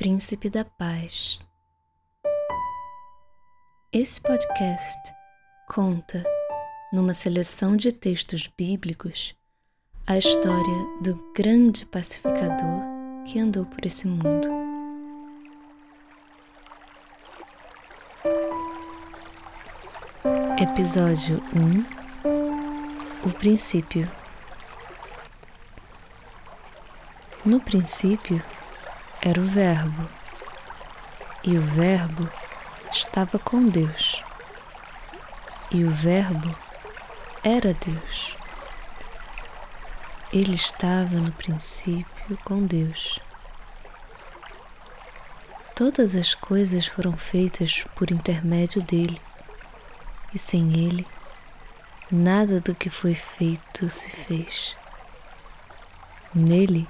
Príncipe da Paz. Esse podcast conta, numa seleção de textos bíblicos, a história do grande pacificador que andou por esse mundo. Episódio 1 O princípio. No princípio era o Verbo, e o Verbo estava com Deus, e o Verbo era Deus. Ele estava no princípio com Deus. Todas as coisas foram feitas por intermédio dele, e sem ele, nada do que foi feito se fez. Nele,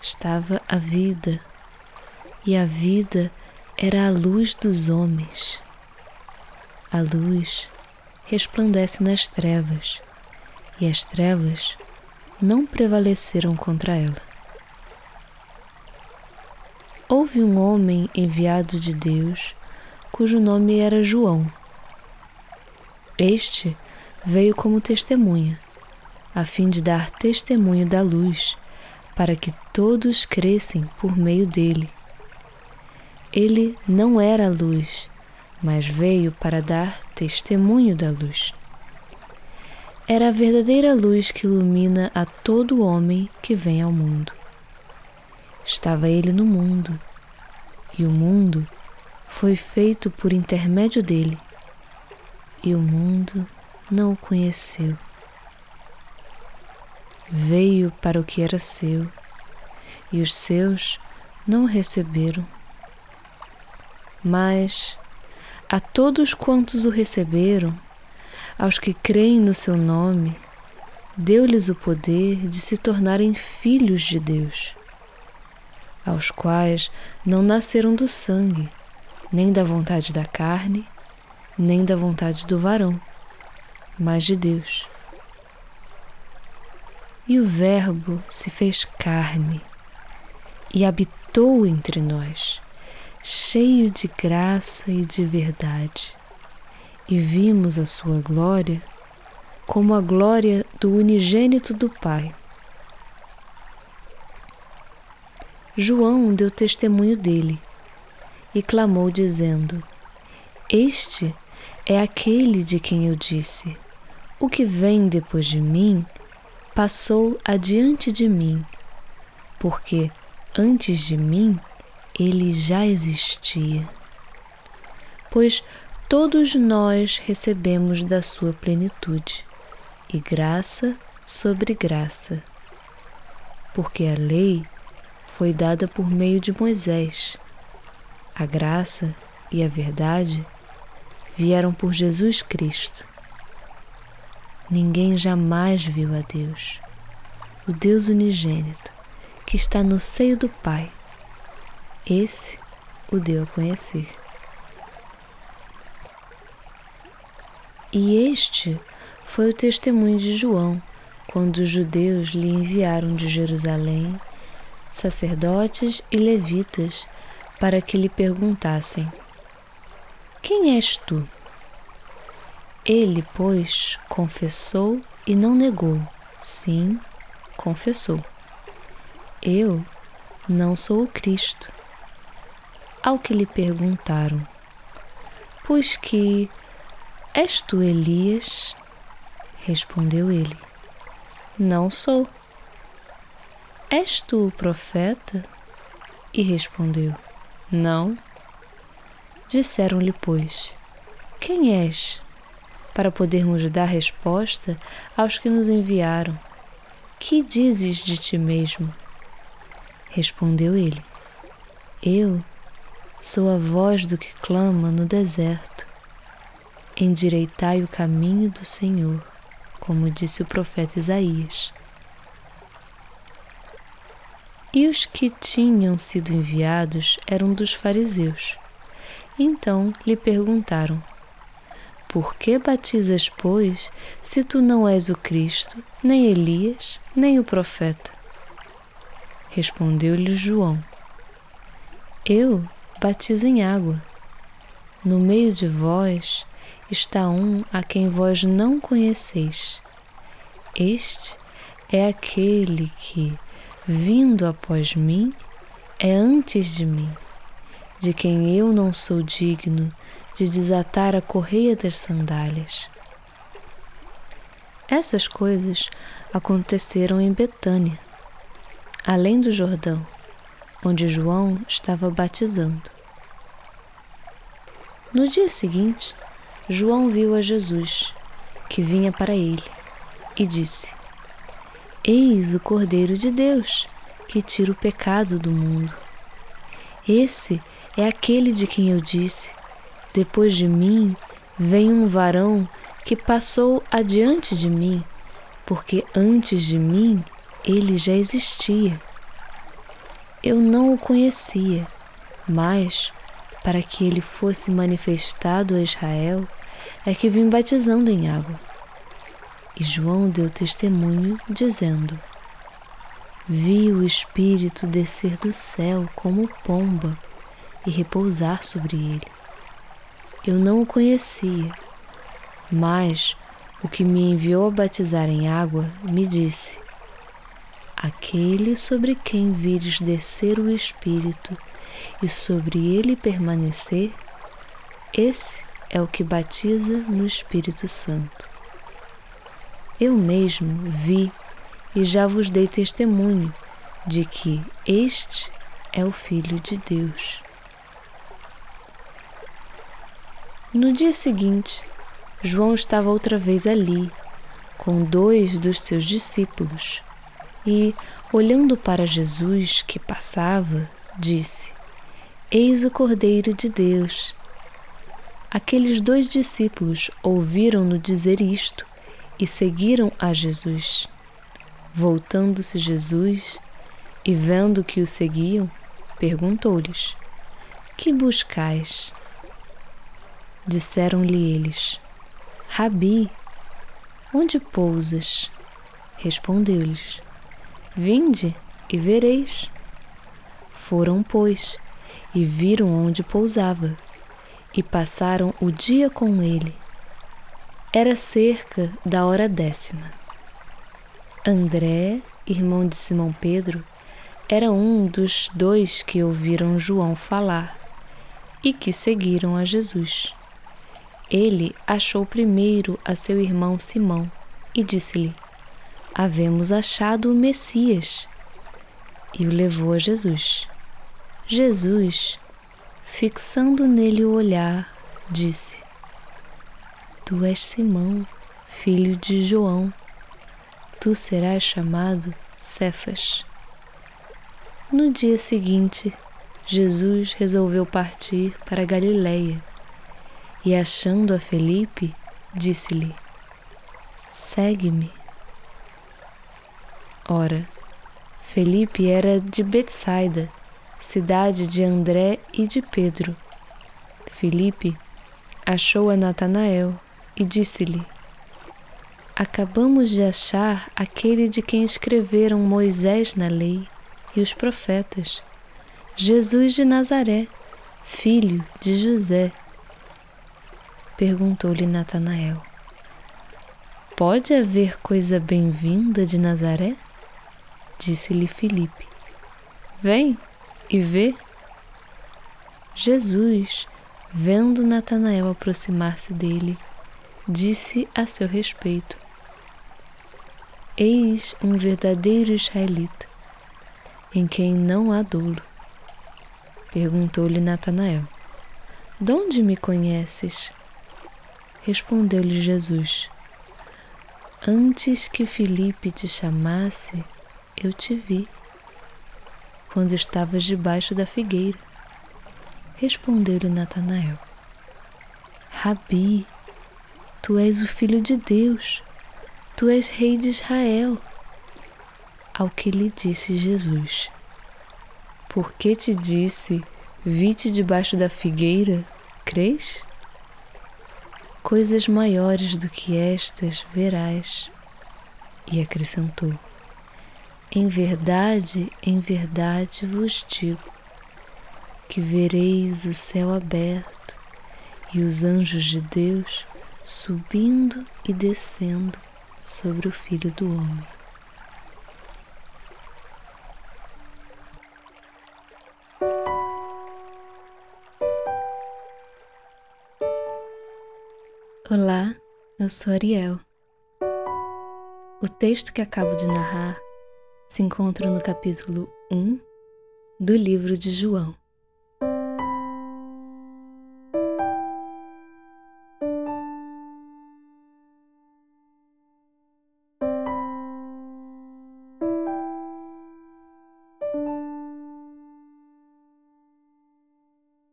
estava a vida, e a vida era a luz dos homens. A luz resplandece nas trevas, e as trevas não prevaleceram contra ela. Houve um homem enviado de Deus, cujo nome era João. Este veio como testemunha, a fim de dar testemunho da luz para que todos crescem por meio dele. Ele não era luz, mas veio para dar testemunho da luz. Era a verdadeira luz que ilumina a todo homem que vem ao mundo. Estava ele no mundo, e o mundo foi feito por intermédio dele, e o mundo não o conheceu veio para o que era seu, e os seus não o receberam. Mas a todos quantos o receberam, aos que creem no seu nome, deu-lhes o poder de se tornarem filhos de Deus, aos quais não nasceram do sangue, nem da vontade da carne, nem da vontade do varão, mas de Deus. E o Verbo se fez carne e habitou entre nós, cheio de graça e de verdade. E vimos a sua glória como a glória do unigênito do Pai. João deu testemunho dele e clamou, dizendo: Este é aquele de quem eu disse: O que vem depois de mim passou adiante de mim, porque antes de mim ele já existia. Pois todos nós recebemos da sua plenitude, e graça sobre graça. Porque a lei foi dada por meio de Moisés. A graça e a verdade vieram por Jesus Cristo. Ninguém jamais viu a Deus, o Deus unigênito, que está no seio do Pai. Esse o deu a conhecer. E este foi o testemunho de João quando os judeus lhe enviaram de Jerusalém sacerdotes e levitas para que lhe perguntassem: Quem és tu? Ele, pois, confessou e não negou, sim, confessou. Eu não sou o Cristo. Ao que lhe perguntaram, pois que és tu Elias? Respondeu ele: Não sou. És tu o profeta? E respondeu: Não. Disseram-lhe, pois: Quem és? para podermos dar resposta aos que nos enviaram. Que dizes de ti mesmo? Respondeu ele: Eu sou a voz do que clama no deserto. Endireitai o caminho do Senhor, como disse o profeta Isaías. E os que tinham sido enviados eram dos fariseus. Então lhe perguntaram: por que batizas, pois, se tu não és o Cristo, nem Elias, nem o profeta? Respondeu-lhe João: Eu batizo em água. No meio de vós está um a quem vós não conheceis. Este é aquele que, vindo após mim, é antes de mim, de quem eu não sou digno de desatar a correia das sandálias. Essas coisas aconteceram em Betânia, além do Jordão, onde João estava batizando. No dia seguinte, João viu a Jesus, que vinha para ele, e disse: Eis o Cordeiro de Deus, que tira o pecado do mundo. Esse é aquele de quem eu disse: Depois de mim vem um varão que passou adiante de mim, porque antes de mim ele já existia. Eu não o conhecia, mas para que ele fosse manifestado a Israel, é que vim batizando em água. E João deu testemunho, dizendo: Vi o Espírito descer do céu como pomba e repousar sobre ele. Eu não o conhecia, mas o que me enviou a batizar em água me disse: Aquele sobre quem vires descer o Espírito e sobre ele permanecer, esse é o que batiza no Espírito Santo. Eu mesmo vi e já vos dei testemunho de que este é o Filho de Deus. No dia seguinte, João estava outra vez ali, com dois dos seus discípulos, e, olhando para Jesus que passava, disse: Eis o Cordeiro de Deus. Aqueles dois discípulos ouviram-no dizer isto e seguiram a Jesus. Voltando-se Jesus e vendo que o seguiam, perguntou-lhes: Que buscais? Disseram-lhe eles: Rabi, onde pousas? Respondeu-lhes: Vinde e vereis. Foram, pois, e viram onde pousava, e passaram o dia com ele. Era cerca da hora décima. André, irmão de Simão Pedro, era um dos dois que ouviram João falar e que seguiram a Jesus. Ele achou primeiro a seu irmão Simão e disse-lhe: Havemos achado o Messias. E o levou a Jesus. Jesus, fixando nele o olhar, disse: Tu és Simão, filho de João. Tu serás chamado Cefas. No dia seguinte, Jesus resolveu partir para Galiléia e, achando a Felipe, disse-lhe: Segue-me. Ora, Felipe era de Betsaida cidade de André e de Pedro. Filipe achou a Natanael e disse-lhe: Acabamos de achar aquele de quem escreveram Moisés na lei e os profetas, Jesus de Nazaré, filho de José. Perguntou-lhe Natanael: Pode haver coisa bem-vinda de Nazaré? Disse-lhe Filipe: Vem e vê. Jesus, vendo Natanael aproximar-se dele, disse a seu respeito: Eis um verdadeiro israelita, em quem não há dolo. Perguntou-lhe Natanael: De onde me conheces? Respondeu-lhe Jesus: Antes que Filipe te chamasse, eu te vi quando estavas debaixo da figueira. Respondeu-lhe Natanael: Rabi, tu és o filho de Deus, tu és rei de Israel. Ao que lhe disse Jesus: Por que te disse, vi-te debaixo da figueira, crês? Coisas maiores do que estas verás. E acrescentou: em verdade, em verdade vos digo: que vereis o céu aberto e os anjos de Deus subindo e descendo sobre o Filho do Homem. Olá, eu sou Ariel. O texto que acabo de narrar se encontra no capítulo 1 do livro de João.